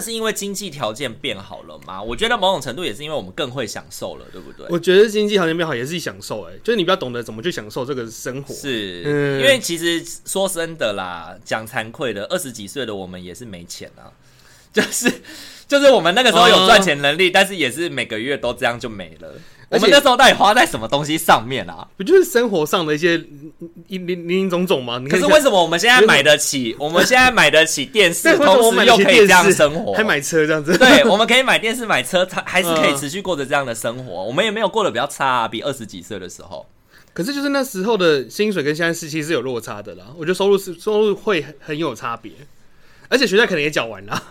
的是因为经济条件变好了吗？我觉得某种程度也是因为我们更会享受了，对不对？我觉得经济条件变好也是享受，哎，就是你比较懂得怎么去享受这个生活。是，嗯，因为其实说真的啦，讲惭愧的，二十几岁的我们也是没钱啊，就是就是我们那个时候有赚钱能力，哦，但是也是每个月都这样就没了。我们那时候到底花在什么东西上面啊？不就是生活上的一些林林林总总吗？可是为什么我们现在买得起？我们现在买得起电视，同时又可以这样生活，还买车这样子？对，我们可以买电视、买车，它还是可以持续过着这样的生活。我们也没有过得比较差啊，比二十几岁的时候。可是就是那时候的薪水跟现在是其实是有落差的啦。我觉得收入是收入会很有差别，而且学贷可能也缴完了。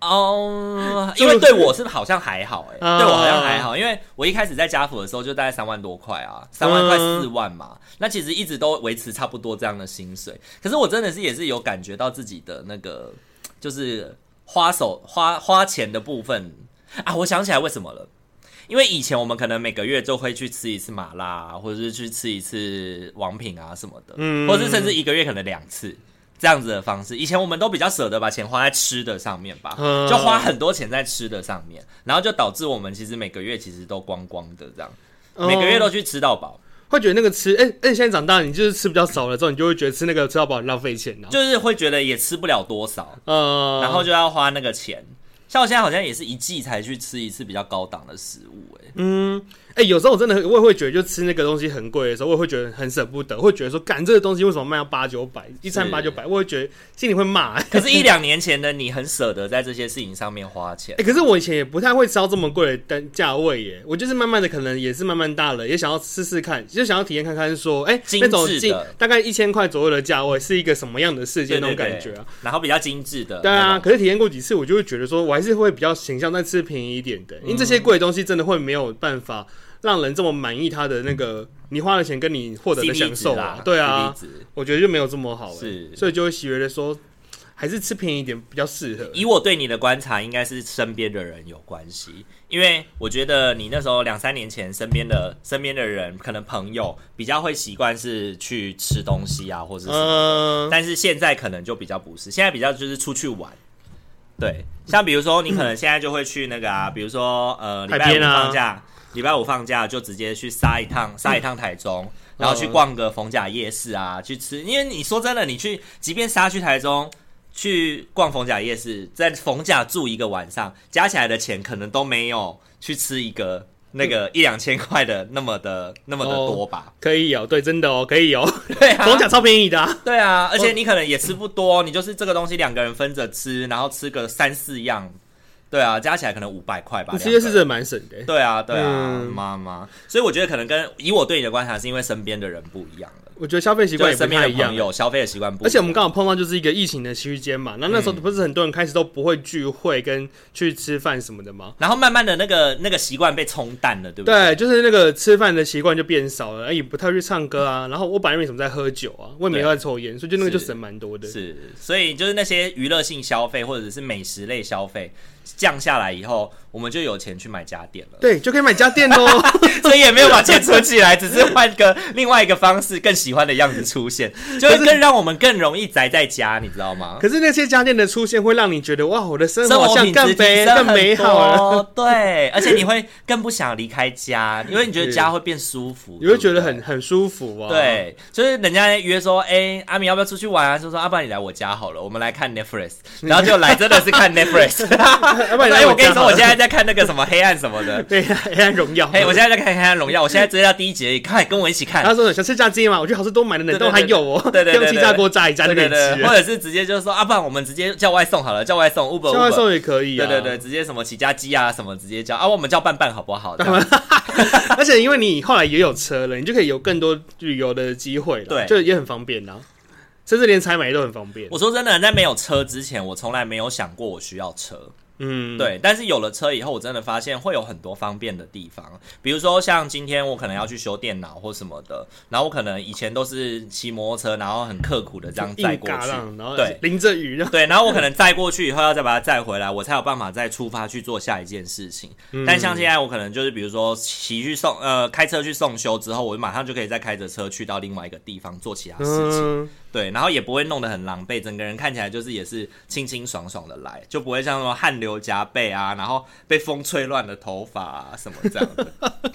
哦、uh，因为对我是好像还好哎、欸，uh, 对我好像还好，因为我一开始在家辅的时候就大概三万多块啊，三万块四万嘛，uh, 那其实一直都维持差不多这样的薪水。可是我真的是也是有感觉到自己的那个就是花手花花钱的部分。啊，我想起来为什么了，因为以前我们可能每个月就会去吃一次麻辣，或者是去吃一次王品啊什么的，嗯，或者是甚至一个月可能两次。这样子的方式，以前我们都比较舍得把钱花在吃的上面吧，就花很多钱在吃的上面，然后就导致我们其实每个月其实都光光的这样，每个月都去吃到饱，会觉得那个吃，哎、欸、哎，现在长大你就是吃比较少了之后，你就会觉得吃那个吃到饱很浪费钱，就是会觉得也吃不了多少，嗯，然后就要花那个钱。像我现在好像也是一季才去吃一次比较高档的食物，欸，哎，嗯。哎、欸，有时候我真的我也会觉得，就吃那个东西很贵的时候，我也会觉得很舍不得，会觉得说，干这个东西为什么卖到八九百，一餐八九百，我会觉得心里会骂。可是，一两年前的你很舍得在这些事情上面花钱。哎、欸，可是我以前也不太会烧这么贵的单价位耶，我就是慢慢的，可能也是慢慢大了，也想要试试看，就想要体验看看，说，哎、欸，那种大概一千块左右的价位是一个什么样的世界那种感觉啊？然后比较精致的，对啊。可是体验过几次，我就会觉得说，我还是会比较倾向在吃便宜一点的，因为这些贵的东西真的会没有办法。让人这么满意，他的那个你花的钱跟你获得的享受啊，对啊，我觉得就没有这么好，是，所以就会觉得说，还是吃便宜一点比较适合。以我对你的观察，应该是身边的人有关系，因为我觉得你那时候两三年前身边的身边的人，可能朋友比较会习惯是去吃东西啊，或者是什么，嗯，但是现在可能就比较不是，现在比较就是出去玩，对，像比如说你可能现在就会去那个啊，比如说呃礼拜五放假。礼拜五放假就直接去杀一趟，杀一趟台中，嗯，然后去逛个逢甲夜市啊，去吃。因为你说真的，你去即便杀去台中去逛逢甲夜市，在逢甲住一个晚上，加起来的钱可能都没有去吃一个那个一两千块的那么的那么的多吧？可以有，对，真的哦，可以有。对啊，总价超便宜的啊。对啊，而且你可能也吃不多，你就是这个东西两个人分着吃，然后吃个三四样。对啊，加起来可能五百块吧。其实是真的蛮省的。对啊，对啊，妈、嗯、妈。所以我觉得可能跟以我对你的观察，是因为身边的人不一样了。我觉得消费习惯也不太一样，有消费的习惯不一样。而且我们刚好碰到就是一个疫情的期间嘛，那那时候不是很多人开始都不会聚会跟去吃饭什么的吗？然后慢慢的那个那个习惯被冲淡了，对不对？对，就是那个吃饭的习惯就变少了，也不太去唱歌啊。然后我本来为什么在喝酒啊，我也没有在抽烟，所以就那个就省蛮多的。是，所以就是那些娱乐性消费或者是美食类消费。降下来以后，我们就有钱去买家电了。对，就可以买家电喽。所以也没有把钱存起来，只是换个另外一个方式，更喜欢的样子出现，就是更让我们更容易宅在家，你知道吗？可是那些家电的出现，会让你觉得哇，我的生活好像更美更美好了。对，而且你会更不想离开家，因为你觉得家会变舒服，你会觉得很很舒服啊。对，就是人家约说，哎、欸，阿明要不要出去玩啊？就说，阿爸你来我家好了，我们来看 Netflix，然后就来真的是看 Netflix。哎，我跟你说，我现在在看那个什么黑暗什么的，对，黑暗荣耀。嘿，我现在在看黑暗荣耀，我现在直接到第一集，快跟我一起看。他说想吃炸鸡吗？我觉得好吃多买的冷冻还有哦，对对对，用气炸锅炸一炸就可以吃。或者是直接就是说，啊，不然我们直接叫外送好了，叫外送，Uber，Uber，叫外送也可以。对对对，直接什么起家鸡啊什么直接叫啊，我们叫拌拌好不好？而且因为你后来也有车了，你就可以有更多旅游的机会了，对，就也很方便呐。甚至连采买都很方便。我说真的，在没有车之前，我从来没有想过我需要车。嗯，对。但是有了车以后，我真的发现会有很多方便的地方，比如说像今天我可能要去修电脑或什么的，然后我可能以前都是骑摩托车，然后很刻苦的这样载过去，然后对，淋着雨，对，然后我可能载过去以后要再把它载回来，我才有办法再出发去做下一件事情。嗯、但像现在我可能就是比如说骑去送呃开车去送修之后，我就马上就可以再开着车去到另外一个地方做其他事情。嗯对，然后也不会弄得很狼狈，整个人看起来就是也是清清爽爽的来，就不会像什么汗流浃背啊，然后被风吹乱的头发啊什么这样的。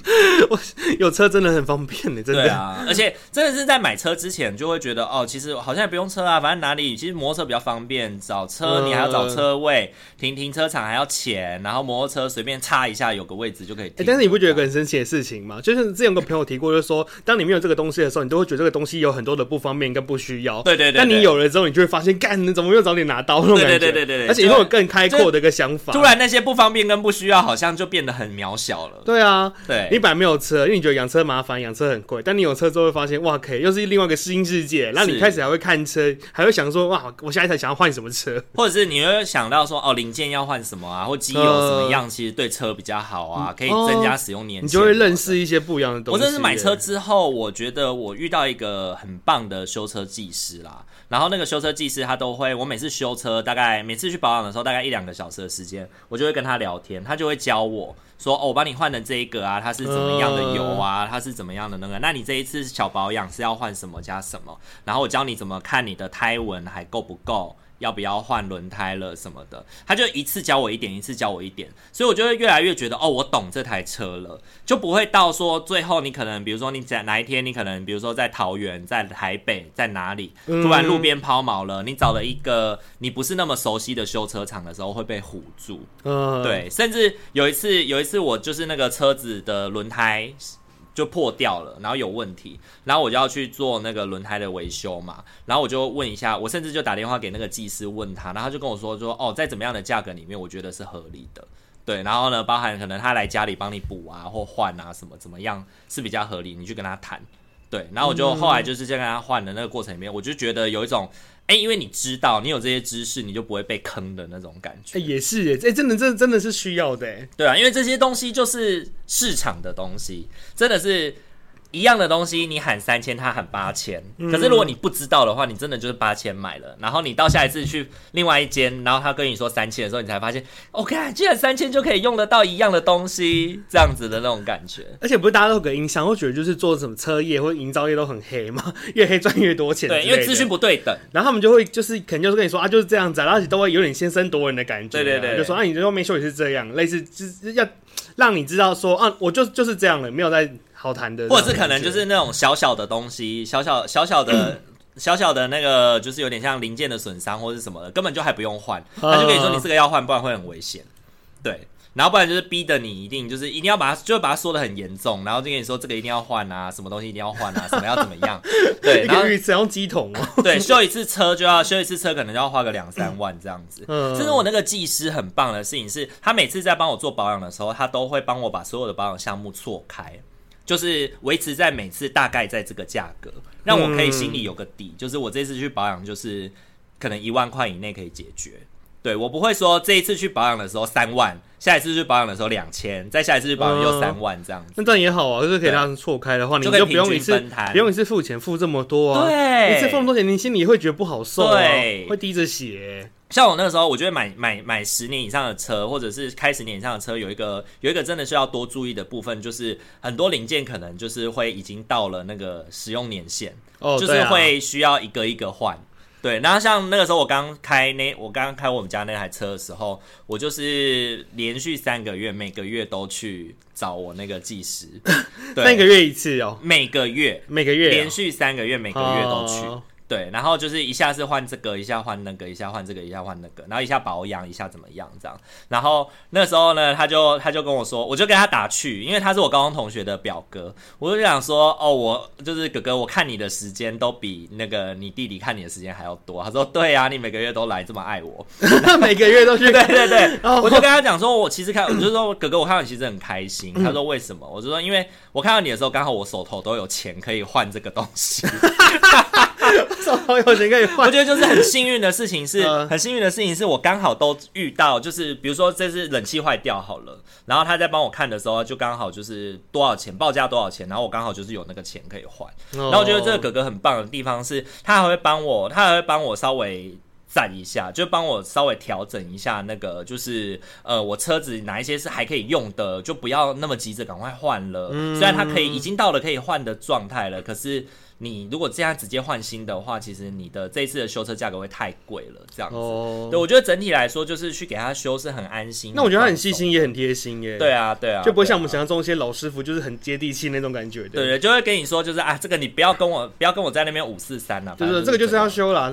我有车真的很方便的，真的。对啊，而且真的是在买车之前就会觉得哦，其实好像也不用车啊，反正哪里其实摩托车比较方便，找车你还要找车位，停停车场还要钱，然后摩托车随便插一下有个位置就可以停。但是你不觉得很神奇的事情吗？就是之前有个朋友提过，就是说当你没有这个东西的时候，你都会觉得这个东西有很多的不方便跟不需要。对对对，但你有了之后，你就会发现，干，你怎么没有早点拿到那种感觉？对对对对，而且会有更开阔的一个想法。突然那些不方便跟不需要，好像就变得很渺小了。对啊，对，你本来没有车，因为你觉得养车麻烦，养车很贵。但你有车之后，会发现，哇，可以又是另外一个新世界。然后你开始还会看车，还会想说，哇，我下一台想要换什么车？或者是你会想到说，哦，零件要换什么啊，或机油什么样，其实对车比较好啊，可以增加使用年限。你就会认识一些不一样的东西。我这是买车之后，我觉得我遇到一个很棒的修车技师啦。然后那个修车技师他都会，我每次修车大概每次去保养的时候，大概一两个小时的时间，我就会跟他聊天，他就会教我说，哦，我帮你换的这一个啊，它是怎么样的油啊，它是怎么样的那个，那你这一次小保养是要换什么加什么，然后我教你怎么看你的胎纹还够不够。要不要换轮胎了什么的，他就一次教我一点，一次教我一点，所以我就会越来越觉得哦，我懂这台车了，就不会到说最后你可能比如说你在哪一天你可能比如说在桃园、在台北、在哪里突然路边抛锚了，你找了一个你不是那么熟悉的修车厂的时候会被唬住，嗯，对，甚至有一次有一次我就是那个车子的轮胎。就破掉了，然后有问题，然后我就要去做那个轮胎的维修嘛，然后我就问一下，我甚至就打电话给那个技师问他，然后他就跟我说说，哦，在怎么样的价格里面，我觉得是合理的，对，然后呢，包含可能他来家里帮你补啊或换啊什么怎么样是比较合理，你去跟他谈，对，然后我就后来就是在跟他换的那个过程里面，我就觉得有一种。哎、欸，因为你知道，你有这些知识，你就不会被坑的那种感觉。哎、欸，也是哎，哎、欸，真的，真的，真的是需要的。对啊，因为这些东西就是市场的东西，真的是。一样的东西，你喊三千，他喊八千。可是如果你不知道的话，你真的就是八千买了。然后你到下一次去另外一间，然后他跟你说三千的时候，你才发现，OK，居然三千就可以用得到一样的东西，这样子的那种感觉。而且不是大家都有个印象，会觉得就是做什么车业或者营造业都很黑嘛，越黑赚越多钱。对，因为资讯不对等，然后他们就会就是肯定就是跟你说啊，就是这样子，而且都会有点先声夺人的感觉。对对对，就说啊，你这后面修也是这样，类似就是要让你知道说啊，我就就是这样了，没有在。好谈的，或者是可能就是那种小小的东西，小小小小的 小小的那个，就是有点像零件的损伤或者是什么的，根本就还不用换，他就跟你说你这个要换，不然会很危险。对，然后不然就是逼的你一定就是一定要把它，就把它说的很严重，然后就跟你说这个一定要换啊，什么东西一定要换啊，什么要怎么样？对，然后只用机桶哦。对，修一次车就要修一次车，可能就要花个两三万这样子。嗯，其实我那个技师很棒的事情是，他每次在帮我做保养的时候，他都会帮我把所有的保养项目错开。就是维持在每次大概在这个价格，让我可以心里有个底。嗯、就是我这次去保养，就是可能一万块以内可以解决。对，我不会说这一次去保养的时候三万，下一次去保养的时候两千，再下一次去保养又三万这样子。嗯、那这样也好啊，就是可以让错开的话，你就不用一次不用一次付钱付这么多啊。对，一次付那么多钱，你心里会觉得不好受啊，对会滴着血。像我那个时候，我觉得买买买十年以上的车，或者是开十年以上的车，有一个有一个真的是要多注意的部分，就是很多零件可能就是会已经到了那个使用年限，哦，就是会需要一个一个换。对，然后像那个时候我刚开那我刚刚开我们家那台车的时候，我就是连续三个月每个月都去找我那个技师，对三个月一次哦，每个月每个月连续三个月每个月都去。哦对，然后就是一下是换这个，一下换那个，一下换这个，一下换那个，然后一下保养，一下怎么样这样。然后那时候呢，他就他就跟我说，我就跟他打趣，因为他是我高中同学的表哥，我就想说，哦，我就是哥哥，我看你的时间都比那个你弟弟看你的时间还要多。他说，对啊，你每个月都来这么爱我，每个月都去，对对对。我就跟他讲说，我其实看，我就说哥哥，我看到你其实很开心。他说为什么？我就说，因为我看到你的时候，刚好我手头都有钱可以换这个东西。这么有钱可以换。我觉得就是很幸运的事情是，是很幸运的事情是我刚好都遇到，就是比如说这是冷气坏掉好了，然后他在帮我看的时候，就刚好就是多少钱报价多少钱，然后我刚好就是有那个钱可以换。然后我觉得这个哥哥很棒的地方是，他还会帮我，他还会帮我稍微。赞一下，就帮我稍微调整一下那个，就是呃，我车子哪一些是还可以用的，就不要那么急着赶快换了。嗯，虽然它可以已经到了可以换的状态了，可是。你如果这样直接换新的话，其实你的这一次的修车价格会太贵了，这样子。哦，对，我觉得整体来说，就是去给他修是很安心。那我觉得他很细心，也很贴心耶。对啊，对啊，就不会像我们想象中一些老师傅，就是很接地气那种感觉。对对，就会跟你说，就是啊，这个你不要跟我，不要跟我在那边五四三了。就是这个就是要修了。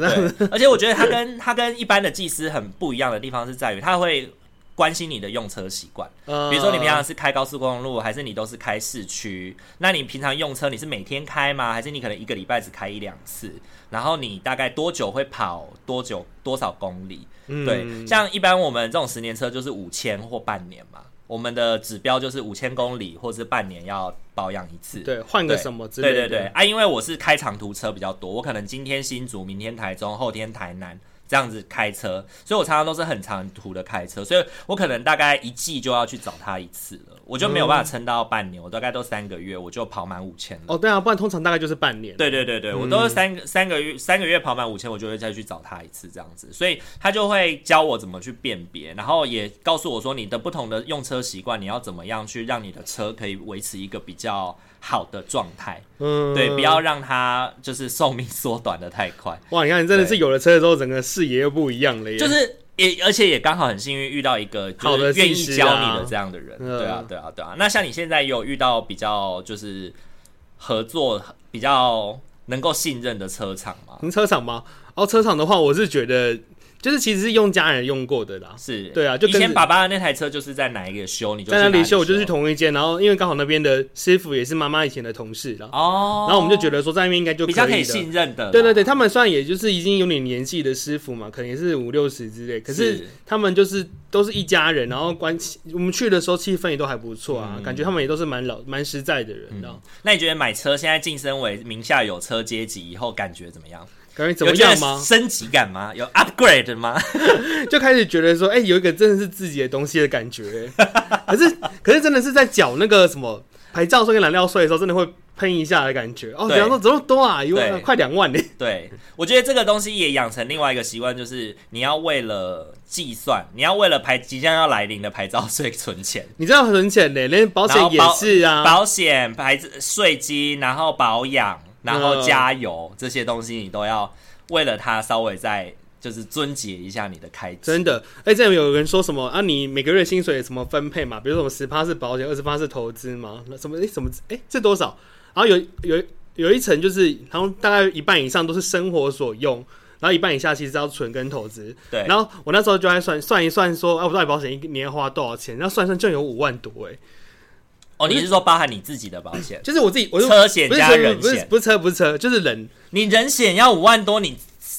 而且我觉得他跟他跟一般的技师很不一样的地方是在于，他会。关心你的用车习惯，比如说你平常是开高速公路，还是你都是开市区？那你平常用车，你是每天开吗？还是你可能一个礼拜只开一两次？然后你大概多久会跑多久多少公里？对，像一般我们这种十年车就是五千或半年嘛，我们的指标就是五千公里或是半年要保养一次。对，换个什么之类的。对对对啊，因为我是开长途车比较多，我可能今天新竹，明天台中，后天台南。这样子开车，所以我常常都是很长途的开车，所以我可能大概一季就要去找他一次了，我就没有办法撑到半年，我大概都三个月我就跑满五千了。哦，对啊，不然通常大概就是半年。对对对对，我都是三个三个月三个月跑满五千，我就会再去找他一次这样子，所以他就会教我怎么去辨别，然后也告诉我说你的不同的用车习惯，你要怎么样去让你的车可以维持一个比较。好的状态，嗯，对，不要让它就是寿命缩短的太快。哇，你看，你真的是有了车之后，整个视野又不一样了耶。就是也，而且也刚好很幸运遇到一个好的愿意教你的这样的人。对啊，对啊，对啊。那像你现在有遇到比较就是合作比较能够信任的车厂吗？停车场吗？哦，车厂的话，我是觉得。就是其实是用家人用过的啦，是。对啊，就以前爸爸的那台车就是在哪一个修，你就在哪里修，我就去同一间，然后因为刚好那边的师傅也是妈妈以前的同事啦，哦，然后我们就觉得说在那边应该就比较可以信任的，对对对，他们算也就是已经有点年纪的师傅嘛，可能也是五六十之类，可是他们就是都是一家人，然后关系我们去的时候气氛也都还不错啊，感觉他们也都是蛮老蛮实在的人，那你觉得买车现在晋升为名下有车阶级以后感觉怎么样？感觉怎么样吗？升级感吗？有 upgrade 吗？就开始觉得说，哎、欸，有一个真的是自己的东西的感觉。可是，可是真的是在缴那个什么牌照税跟燃料税的时候，真的会喷一下的感觉。哦，比方说怎么多啊？一万快两万呢？对，我觉得这个东西也养成另外一个习惯，就是你要为了计算，你要为了牌即将要来临的牌照税存钱。你知道存钱的，连保险也是啊，保险、牌子、税金，然后保养。然后加油、嗯、这些东西，你都要为了它稍微再就是尊节一下你的开支。真的，哎，这样有人说什么啊？你每个月薪水怎么分配嘛？比如说什么十趴是保险，二十趴是投资嘛？那什么？哎，什么？哎，这多少？然后有有有一层就是，然后大概一半以上都是生活所用，然后一半以下其实要存跟投资。对。然后我那时候就在算算一算说，说啊，我到底保险一年要花多少钱？然后算算就有五万多哎。哦，你是说包含你自己的保险？就是我自己，我车险加人险，不是不是车不是车，就是人。你人险要五万多，你。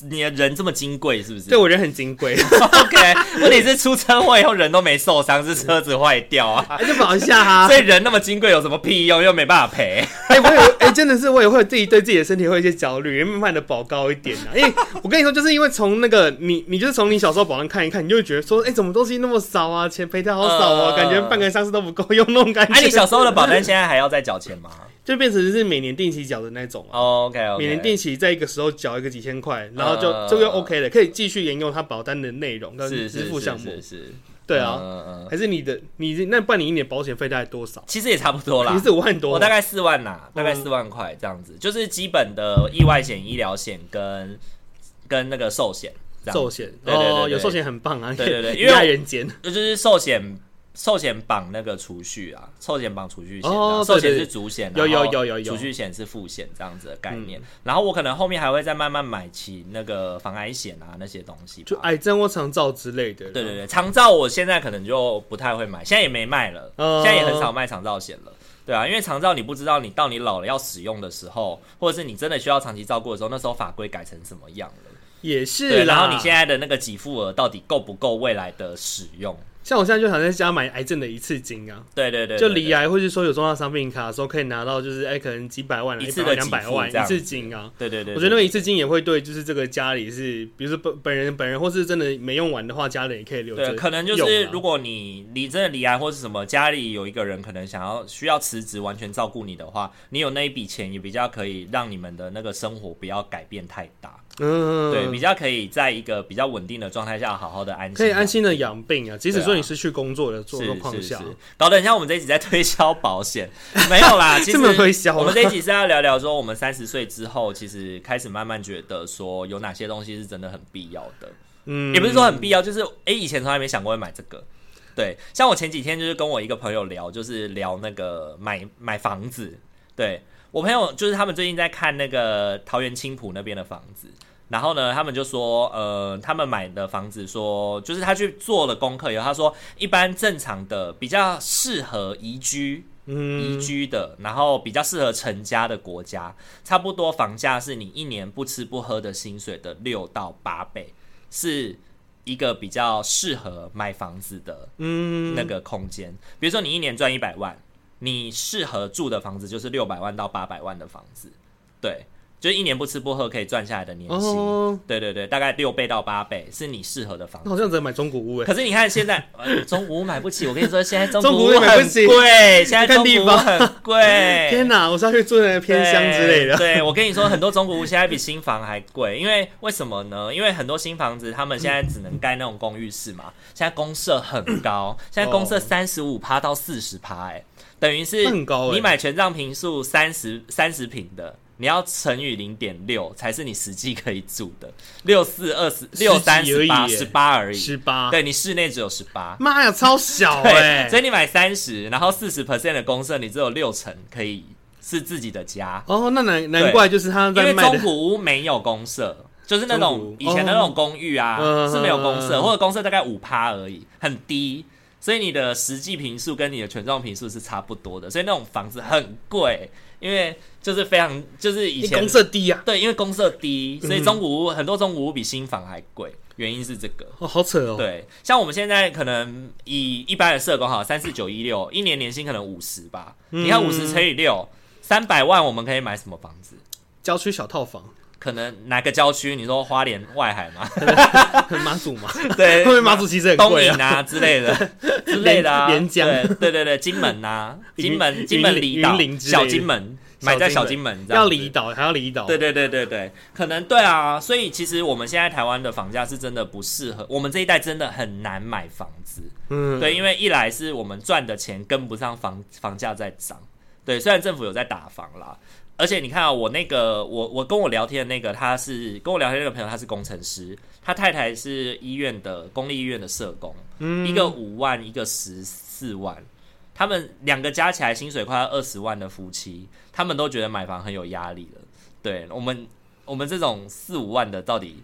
你的人这么金贵，是不是？对，我人很金贵。OK，问题是出车祸以后人都没受伤，是车子坏掉啊，还是保一下啊。所以人那么金贵有什么屁用？又没办法赔。哎、欸，我有哎、欸，真的是我也会自己对自己的身体会有一些焦虑，慢慢的保高一点啊。因为我跟你说，就是因为从那个你，你就是从你小时候保单看一看，你就会觉得说，哎、欸，怎么东西那么少啊？钱赔的好少啊，呃、感觉半个相似都不够用那种感觉。哎、啊，你小时候的保单现在还要再缴钱吗？就变成是每年定期缴的那种啊。Oh, OK. 每年定期在一个时候缴一个几千块，然后就这个 OK 的，可以继续沿用它保单的内容跟支付项目。是是，是，是，是，对啊，嗯、还是你的你那办理一年保险费大概多少？其实也差不多啦，你是五万多，我大概四万呐，大概四万块这样子，嗯、就是基本的意外险、医疗险跟跟那个寿险。寿险哦，有寿险很棒啊，对对对，因为爱人间就是寿险。寿险绑那个储蓄啊，寿险绑储蓄险，寿险是主险，有有有有有，储蓄险是副险这样子的概念。然后我可能后面还会再慢慢买起那个防癌险啊那些东西，就癌症或长照之类的。对对对，长照我现在可能就不太会买，现在也没卖了，现在也很少卖长照险了。对啊，因为长照你不知道你到你老了要使用的时候，或者是你真的需要长期照顾的时候，那时候法规改成什么样了？也是，然后你现在的那个给付额到底够不够未来的使用？像我现在就想在家买癌症的一次金啊，对对对，就离癌或是说有重大伤病卡的时候可以拿到，就是哎、欸、可能几百万、一次的两百万一次金啊，对对对，我觉得那个一次金也会对，就是这个家里是，比如说本本人本人或是真的没用完的话，家里也可以留着。对，可能就是如果你你真的离癌或是什么，家里有一个人可能想要需要辞职完全照顾你的话，你有那一笔钱也比较可以让你们的那个生活不要改变太大。嗯，对，比较可以在一个比较稳定的状态下，好好的安心，可以安心的养病啊。即使说你失去工作的状况下，搞得很像我们这一集在推销保险，没有啦。其实推销，我们这一集是要聊聊说，我们三十岁之后，其实开始慢慢觉得说，有哪些东西是真的很必要的。嗯，也不是说很必要，就是哎、欸，以前从来没想过会买这个。对，像我前几天就是跟我一个朋友聊，就是聊那个买买房子。对，我朋友就是他们最近在看那个桃园青浦那边的房子。然后呢，他们就说，呃，他们买的房子说，就是他去做了功课以后，他说，一般正常的比较适合宜居，嗯，宜居的，然后比较适合成家的国家，差不多房价是你一年不吃不喝的薪水的六到八倍，是一个比较适合买房子的，嗯，那个空间。比如说你一年赚一百万，你适合住的房子就是六百万到八百万的房子，对。就是一年不吃不喝可以赚下来的年薪，oh. 对对对，大概六倍到八倍是你适合的房子。好像只能买中古屋哎。可是你看现在，呃、中古屋买不起。我跟你说，现在中古屋 很贵，现在中古屋很贵。天哪，我是要去住那个偏乡之类的。对，我跟你说，很多中古屋现在比新房还贵，因为为什么呢？因为很多新房子他们现在只能盖那种公寓式嘛，现在公设很高，现在公设三十五趴到四十趴，哎，等于是你买全幢坪数三十三十平的。你要乘以零点六才是你实际可以住的，六四二十六三十八十八而已，十八，对，你室内只有十八，妈呀，超小哎、欸！所以你买三十，然后四十 percent 的公设，你只有六成可以是自己的家。哦，那难难怪就是他在，因为中古屋没有公设，就是那种以前的那种公寓啊、哦、是没有公设，嗯、或者公设大概五趴而已，很低，所以你的实际平数跟你的权状平数是差不多的，所以那种房子很贵。因为就是非常就是以前公社低啊，对，因为公社低，所以中古屋、嗯、很多中古屋比新房还贵，原因是这个哦，好扯哦。对，像我们现在可能以一般的社工哈，三四九一六，一年年薪可能五十吧，嗯、你看五十乘以六，三百万，我们可以买什么房子？郊区小套房。可能哪个郊区？你说花莲外海吗？马祖嘛？对，后面马祖其实很贵啊，啊之类的之类的啊。连江，对对对，金门呐，金门金门离岛，小金门，买在小金门，要离岛还要离岛。对对对对对，可能对啊。所以其实我们现在台湾的房价是真的不适合，我们这一代真的很难买房子。嗯，对，因为一来是我们赚的钱跟不上房房价在涨。对，虽然政府有在打房啦。而且你看啊，我那个我我跟我聊天的那个，他是跟我聊天的那个朋友，他是工程师，他太太是医院的公立医院的社工，嗯，一个五万，一个十四万，他们两个加起来薪水快要二十万的夫妻，他们都觉得买房很有压力了。对我们，我们这种四五万的，到底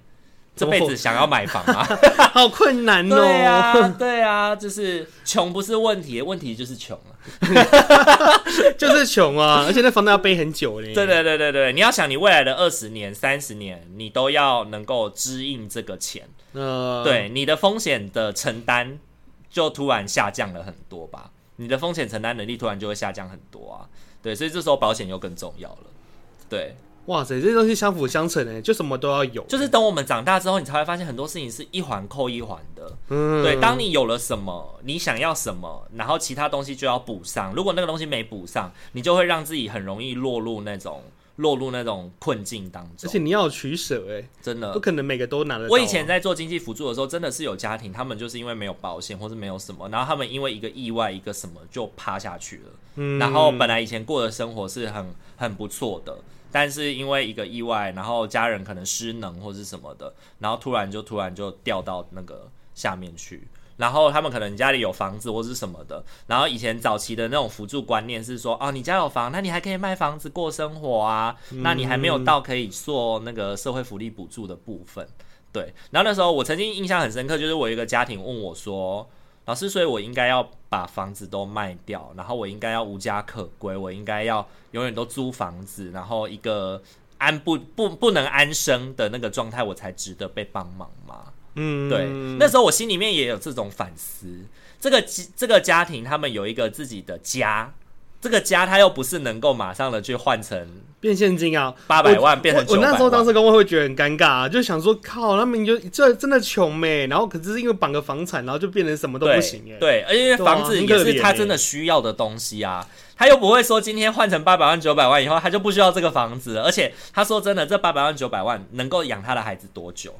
这辈子想要买房吗？好困难哦。对啊，对啊，就是穷不是问题，问题就是穷了。就是穷啊，而且那房贷要背很久嘞。对对对对对，你要想你未来的二十年、三十年，你都要能够支应这个钱。呃，对，你的风险的承担就突然下降了很多吧？你的风险承担能力突然就会下降很多啊。对，所以这时候保险又更重要了。对。哇塞，这些东西相辅相成诶，就什么都要有。就是等我们长大之后，你才会发现很多事情是一环扣一环的。嗯，对，当你有了什么，你想要什么，然后其他东西就要补上。如果那个东西没补上，你就会让自己很容易落入那种落入那种困境当中。而且你要取舍，诶，真的不可能每个都拿得到。我以前在做经济辅助的时候，真的是有家庭，他们就是因为没有保险或是没有什么，然后他们因为一个意外，一个什么就趴下去了。嗯，然后本来以前过的生活是很很不错的。但是因为一个意外，然后家人可能失能或是什么的，然后突然就突然就掉到那个下面去，然后他们可能家里有房子或是什么的，然后以前早期的那种辅助观念是说，哦，你家有房，那你还可以卖房子过生活啊，那你还没有到可以做那个社会福利补助的部分，对。然后那时候我曾经印象很深刻，就是我一个家庭问我说。老师，所以我应该要把房子都卖掉，然后我应该要无家可归，我应该要永远都租房子，然后一个安不不不能安生的那个状态，我才值得被帮忙吗？嗯，对，那时候我心里面也有这种反思。这个这个家庭他们有一个自己的家，这个家他又不是能够马上的去换成变现金啊，八百万变成。我那时候当时跟我会觉得很尴尬啊，就想说靠，他们就这真的穷没，然后可是因为绑个房产，然后就变成什么都不行哎。对，而且房子也是他真的需要的东西啊，他又不会说今天换成八百万九百万以后他就不需要这个房子，而且他说真的，这八百万九百万能够养他的孩子多久？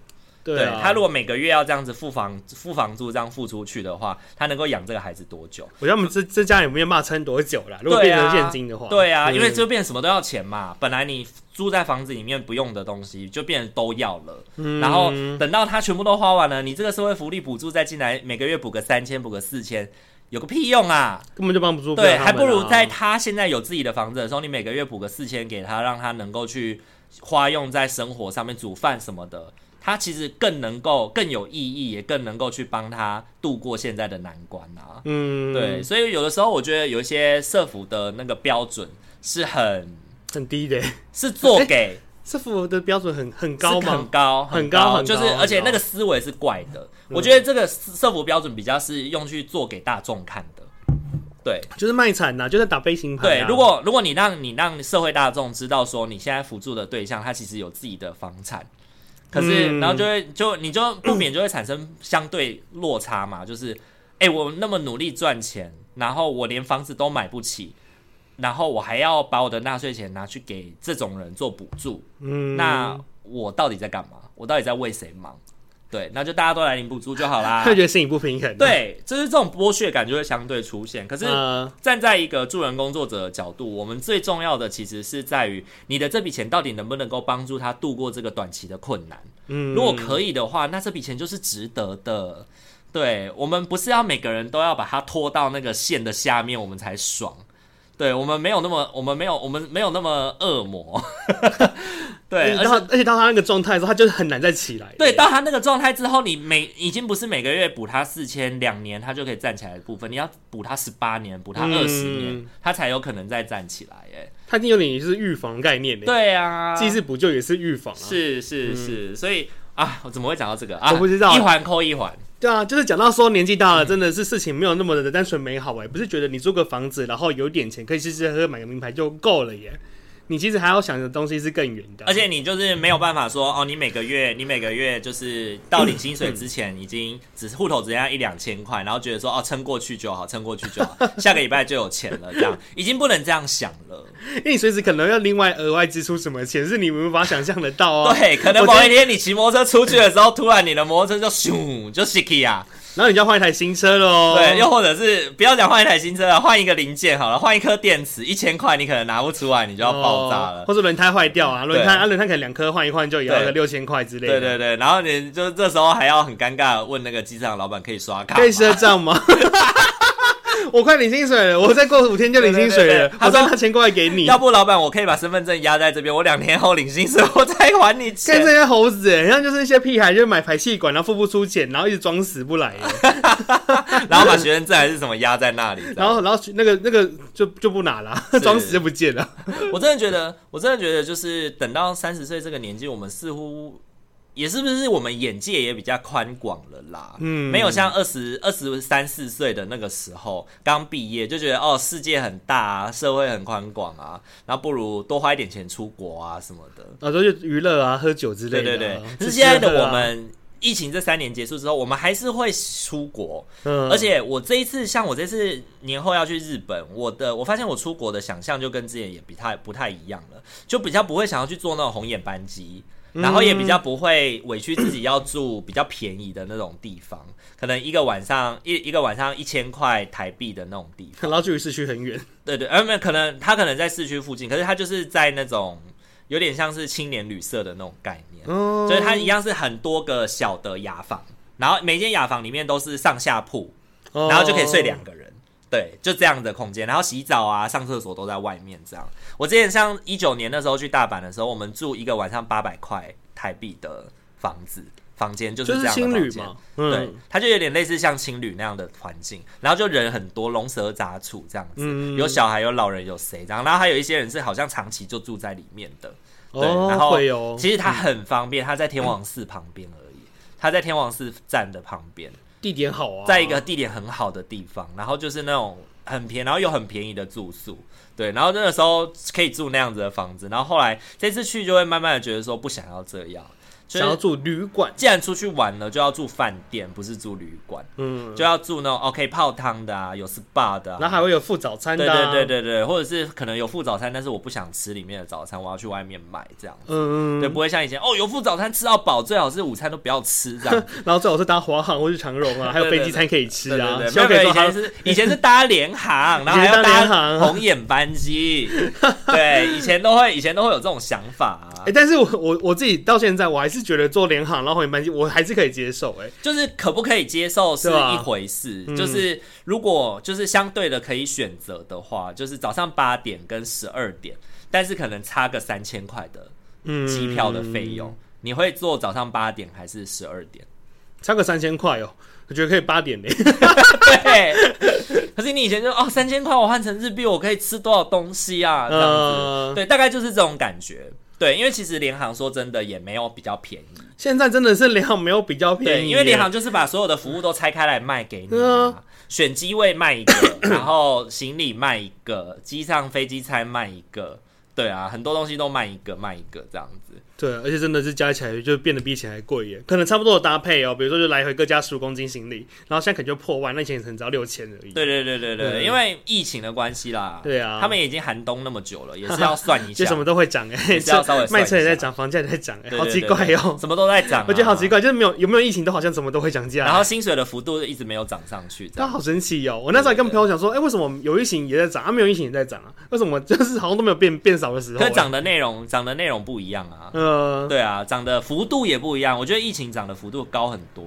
对，他如果每个月要这样子付房付房租这样付出去的话，他能够养这个孩子多久？我觉得我们这这家也没有办法撑多久了。如果变成现金的话，对啊，因为就变什么都要钱嘛。本来你住在房子里面不用的东西，就变成都要了。嗯、然后等到他全部都花完了，你这个社会福利补助再进来，每个月补个三千，补个四千，有个屁用啊！根本就帮不住。对，还不如在他现在有自己的房子的时候，你每个月补个四千给他，让他能够去花用在生活上面，煮饭什么的。他其实更能够更有意义，也更能够去帮他度过现在的难关啊。嗯，对，所以有的时候我觉得有一些社服的那个标准是很很低的，是做给 社服的标准很很高吗？很高，很高，很高，就是而且那个思维是怪的。我觉得这个社服标准比较是用去做给大众看的。对，就是卖惨呐，就是打飞行牌。对，如果如果你让你让社会大众知道说你现在辅助的对象他其实有自己的房产。可是，嗯、然后就会就你就不免就会产生相对落差嘛，就是，哎、欸，我那么努力赚钱，然后我连房子都买不起，然后我还要把我的纳税钱拿去给这种人做补助，嗯，那我到底在干嘛？我到底在为谁忙？对，那就大家都来领补助就好啦。会觉得心里不平衡。对，就是这种剥削感就会相对出现。可是站在一个助人工作者的角度，我们最重要的其实是在于你的这笔钱到底能不能够帮助他度过这个短期的困难。嗯，如果可以的话，那这笔钱就是值得的。对，我们不是要每个人都要把它拖到那个线的下面，我们才爽。对，我们没有那么，我们没有，我们没有那么恶魔。对，而且而且到他那个状态的时候，他就是很难再起来。对，到他那个状态之后，你每已经不是每个月补他四千，两年他就可以站起来的部分，你要补他十八年，补他二十年，嗯、他才有可能再站起来。哎，他已经有点是预防概念的。对啊，既是补救也是预防啊。是是是，嗯、所以啊，我怎么会讲到这个啊？我不知道，一环扣一环。对啊，就是讲到说年纪大了，真的是事情没有那么的单纯美好哎，不是觉得你租个房子，然后有点钱可以吃吃喝喝买个名牌就够了耶。你其实还要想的东西是更远的，而且你就是没有办法说哦，你每个月你每个月就是到领薪水之前，已经只是户头只剩下一两千块，然后觉得说哦，撑过去就好，撑过去就好，下个礼拜就有钱了，这样已经不能这样想了，因为你随时可能要另外额外支出什么钱，是你无法想象得到啊。对，可能某一天你骑摩托车出去的时候，突然你的摩托车就咻就熄气啊。然后你就要换一台新车喽，对，又或者是不要讲换一台新车了，换一个零件好了，换一颗电池，一千块你可能拿不出来，你就要爆炸了，哦、或者轮胎坏掉啊，轮胎啊轮胎可能两颗换一换就也要个六千块之类的，对对对，然后你就这时候还要很尴尬的问那个机场老板可以刷卡，可以赊账吗？我快领薪水了，我再过五天就领薪水了。他说他钱过来给你，要不老板我可以把身份证压在这边，我两天后领薪水，我再还你钱。看这些猴子，哎，像就是一些屁孩，就买排气管，然后付不出钱，然后一直装死不来，然后把学生证还是什么压在那里，然后然后那个那个就就不拿了，装死就不见了。我真的觉得，我真的觉得，就是等到三十岁这个年纪，我们似乎。也是不是我们眼界也比较宽广了啦？嗯，没有像二十二十三四岁的那个时候刚毕业就觉得哦，世界很大啊，社会很宽广啊，然后不如多花一点钱出国啊什么的啊，都是娱乐啊、喝酒之类的。对对对，是现在的我们，疫情这三年结束之后，我们还是会出国。嗯，而且我这一次，像我这次年后要去日本，我的我发现我出国的想象就跟之前也比太不太一样了，就比较不会想要去坐那种红眼班机。然后也比较不会委屈自己要住比较便宜的那种地方，可能一个晚上一一个晚上一千块台币的那种地方，然后距离市区很远。对对，而没有可能他可能在市区附近，可是他就是在那种有点像是青年旅社的那种概念，所以它一样是很多个小的雅房，然后每间雅房里面都是上下铺，然后就可以睡两个人。对，就这样的空间，然后洗澡啊、上厕所都在外面。这样，我之前像一九年的时候去大阪的时候，我们住一个晚上八百块台币的房子，房间就是这样的青旅嘛。嗯、对，它就有点类似像青旅那样的环境，然后就人很多，龙蛇杂处这样子，嗯、有小孩、有老人、有谁这样，然后还有一些人是好像长期就住在里面的。对，哦、然后其实它很方便，它在天王寺旁边而已。它在天王寺站的旁边，地点好啊，在一个地点很好的地方，然后就是那种很便宜，然后又很便宜的住宿，对，然后那个时候可以住那样子的房子，然后后来这次去就会慢慢的觉得说不想要这样。想要住旅馆，既然出去玩了，就要住饭店，不是住旅馆。嗯，就要住那种 OK 泡汤的啊，有 SPA 的，啊，然后还会有附早餐的，啊，对对对对对，或者是可能有附早餐，但是我不想吃里面的早餐，我要去外面买这样子。嗯，对，不会像以前哦，有附早餐吃到饱，最好是午餐都不要吃这样。然后最好是搭华航或是长荣啊，还有飞机餐可以吃啊。对对对，以前是以前是搭联航，然后还要搭红眼班机。对，以前都会以前都会有这种想法啊。哎，但是我我我自己到现在我还是觉得做联航。然后红眼班机我还是可以接受，哎，就是可不可以接受是一回事，就是如果就是相对的可以选择的话，就是早上八点跟十二点，但是可能差个三千块的机票的费用，嗯、你会做早上八点还是十二点？差个三千块哦，我觉得可以八点嘞。对，可是你以前就哦三千块我换成日币我可以吃多少东西啊？这样子，呃、对，大概就是这种感觉。对，因为其实联航说真的也没有比较便宜。现在真的是联航没有比较便宜，因为联航就是把所有的服务都拆开来卖给你，啊，选机位卖一个，然后行李卖一个，机上飞机餐卖一个，对啊，很多东西都卖一个卖一个这样子。对，而且真的是加起来就变得比以前还贵耶，可能差不多的搭配哦，比如说就来回各加十五公斤行李，然后现在可能就破万，那以前可能只要六千而已。对对对对对，因为疫情的关系啦。对啊，他们已经寒冬那么久了，也是要算一下。就什么都会涨哎，也是要稍微卖车也在涨，房价也在涨哎，好奇怪哦，什么都在涨，我觉得好奇怪，就是没有有没有疫情都好像什么都会涨价，然后薪水的幅度一直没有涨上去，但好神奇哦。我那时候还跟朋友讲说，哎，为什么有疫情也在涨，啊没有疫情也在涨啊？为什么就是好像都没有变变少的时候？可涨的内容涨的内容不一样啊。嗯，对啊。涨的幅度也不一样，我觉得疫情涨的幅度高很多。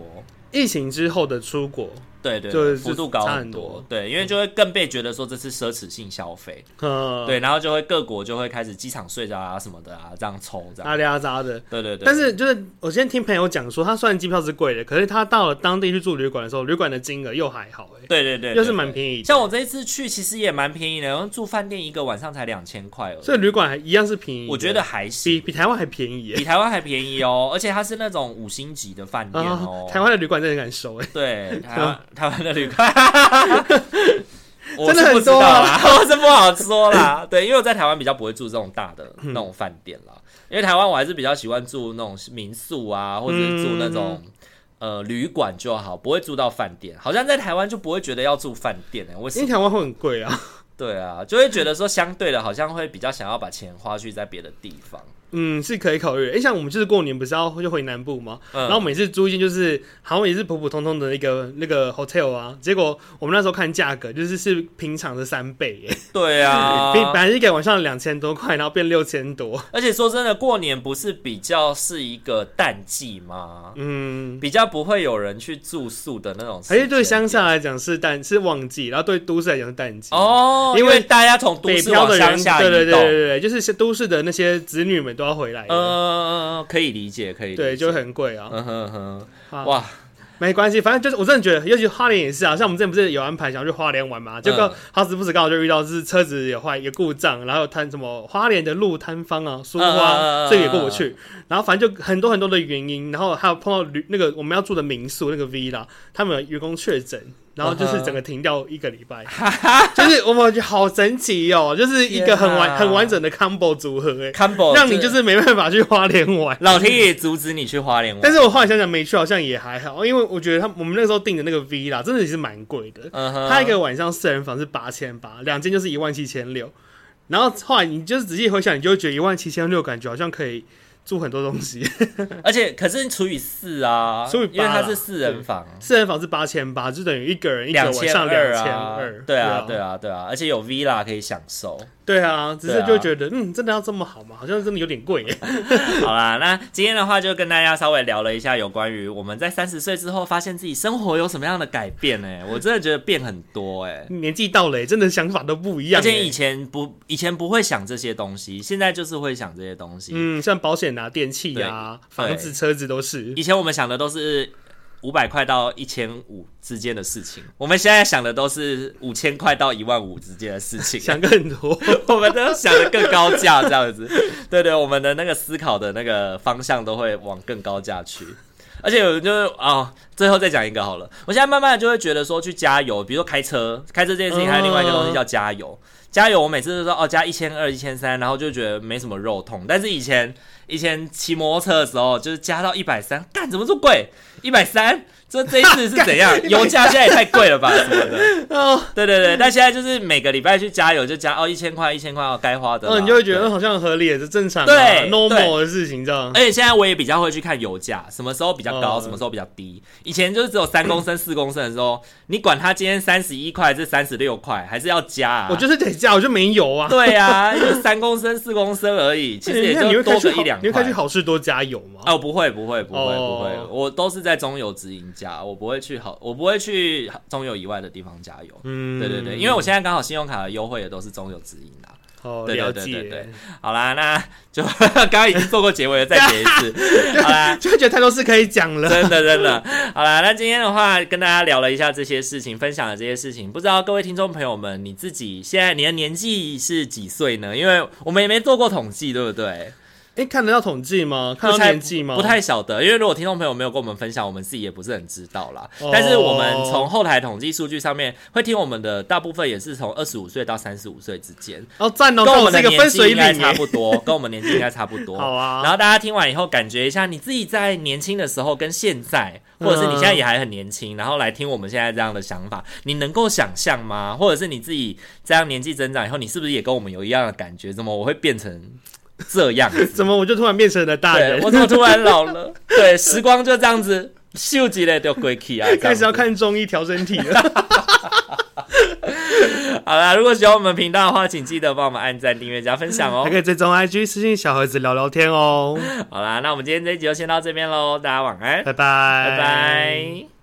疫情之后的出国。对对，对，幅度高很多。对，因为就会更被觉得说这是奢侈性消费。嗯，对，然后就会各国就会开始机场税啊什么的啊，这样抽这样。阿里阿扎的。对对对。但是就是我今天听朋友讲说，他虽然机票是贵的，可是他到了当地去住旅馆的时候，旅馆的金额又还好哎。对对对，又是蛮便宜。像我这一次去，其实也蛮便宜的，然后住饭店一个晚上才两千块哦。所以旅馆还一样是便宜。我觉得还是比比台湾还便宜，比台湾还便宜哦。而且它是那种五星级的饭店哦。台湾的旅馆真的敢收哎。对，台湾 台湾的旅馆。我是不知道啦，我是不好说啦。对，因为我在台湾比较不会住这种大的那种饭店啦。因为台湾我还是比较喜欢住那种民宿啊，或者是住那种呃旅馆就好，不会住到饭店。好像在台湾就不会觉得要住饭店哎，为什么？因为台湾会很贵啊。对啊，就会觉得说相对的，好像会比较想要把钱花去在别的地方。嗯，是可以考虑。哎、欸，像我们就是过年不是要就回南部吗？嗯、然后每次租一间就是好像也是普普通通的一个那个 hotel 啊，结果我们那时候看价格就是是平常的三倍耶。对啊，本来是一个晚上两千多块，然后变六千多。而且说真的，过年不是比较是一个淡季吗？嗯，比较不会有人去住宿的那种。而且对乡下来讲是淡是旺季，然后对都市来讲是淡季哦，因为，大家从都市往乡下对对对对对，就是都市的那些子女们。都要回来，嗯，可以理解，可以理解，对，就很贵啊，嗯哼哼，哇，没关系，反正就是我真的觉得，尤其花莲也是啊，像我们之前不是有安排想要去花莲玩嘛，结果好死不死刚好就遇到是车子有坏有故障，然后摊什么花莲的路摊方啊，苏花这个也过不去，然后反正就很多很多的原因，然后还有碰到旅那个我们要住的民宿那个 villa，他们有员工确诊。然后就是整个停掉一个礼拜，就是我们觉得好神奇哦，就是一个很完很完整的 combo 组合哎，combo 让你就是没办法去花莲玩，老天爷阻止你去花莲玩。但是我后来想想没去好像也还好，因为我觉得他我们那个时候订的那个 V 啦，真的也是蛮贵的，他一个晚上四人房是八千八，两间就是一万七千六，然后后来你就是仔细回想，你就会觉得一万七千六感觉好像可以。住很多东西，而且可是除以四啊，除以因为它是四人房，四人房是八千八，就等于一个人一个晚上两千二，对啊，对啊，对啊，而且有 villa 可以享受。对啊，只是就觉得，啊、嗯，真的要这么好吗？好像真的有点贵耶。好啦，那今天的话就跟大家稍微聊了一下有关于我们在三十岁之后发现自己生活有什么样的改变呢？我真的觉得变很多哎，年纪到了，真的想法都不一样。而且以前不，以前不会想这些东西，现在就是会想这些东西。嗯，像保险啊、电器啊、房子、车子都是。以前我们想的都是。五百块到一千五之间的事情，我们现在想的都是五千块到一万五之间的事情，想更多，我们都想的更高价这样子。对对，我们的那个思考的那个方向都会往更高价去。而且有就是哦，最后再讲一个好了。我现在慢慢的就会觉得说，去加油，比如说开车，开车这件事情还有另外一个东西叫加油。加油，我每次都说哦，加一千二、一千三，然后就觉得没什么肉痛。但是以前以前骑摩托车的时候，就是加到一百三，干什么这么贵？一百三。这这一次是怎样？油价现在也太贵了吧？什么的？哦，对对对，但现在就是每个礼拜去加油就加哦一千块一千块哦该花的。嗯，你就会觉得好像合理也是正常，对，normal 的事情这样。而且现在我也比较会去看油价，什么时候比较高，什么时候比较低。以前就是只有三公升、四公升的时候，你管它今天三十一块还是三十六块，还是要加啊？我就是得加，我就没油啊。对啊，就三公升、四公升而已，其实也就多个一两块。你会开去好事多加油吗？哦，不会不会不会不会，我都是在中油直营加，我不会去。好，我不会去中油以外的地方加油。嗯，对对对，因为我现在刚好信用卡的优惠也都是中油直营的。哦，对对对对对。好啦，那就 刚刚已经做过结尾了，再结一次。好啦，就会觉得太多事可以讲了，真的真的。好啦，那今天的话跟大家聊了一下这些事情，分享了这些事情，不知道各位听众朋友们，你自己现在你的年纪是几岁呢？因为我们也没做过统计，对不对？哎，看得到统计吗？看到年纪吗？不太晓得，因为如果听众朋友没有跟我们分享，我们自己也不是很知道啦。Oh. 但是我们从后台统计数据上面会听我们的，大部分也是从二十五岁到三十五岁之间。哦，赞哦，跟我们的年纪应该差不多，跟我们年纪应该差不多。好啊。然后大家听完以后，感觉一下你自己在年轻的时候跟现在，或者是你现在也还很年轻，然后来听我们现在这样的想法，你能够想象吗？或者是你自己这样年纪增长以后，你是不是也跟我们有一样的感觉？怎么我会变成？这样，怎么我就突然变成了大人？我怎么突然老了？对，时光就这样子秀几嘞就过去啊！开始要看中医调身体了。好啦，如果喜欢我们频道的话，请记得帮我们按赞、订阅、加分享哦。还可以追踪 IG 私信小盒子聊聊天哦。好啦，那我们今天这一集就先到这边喽，大家晚安，拜拜，拜拜。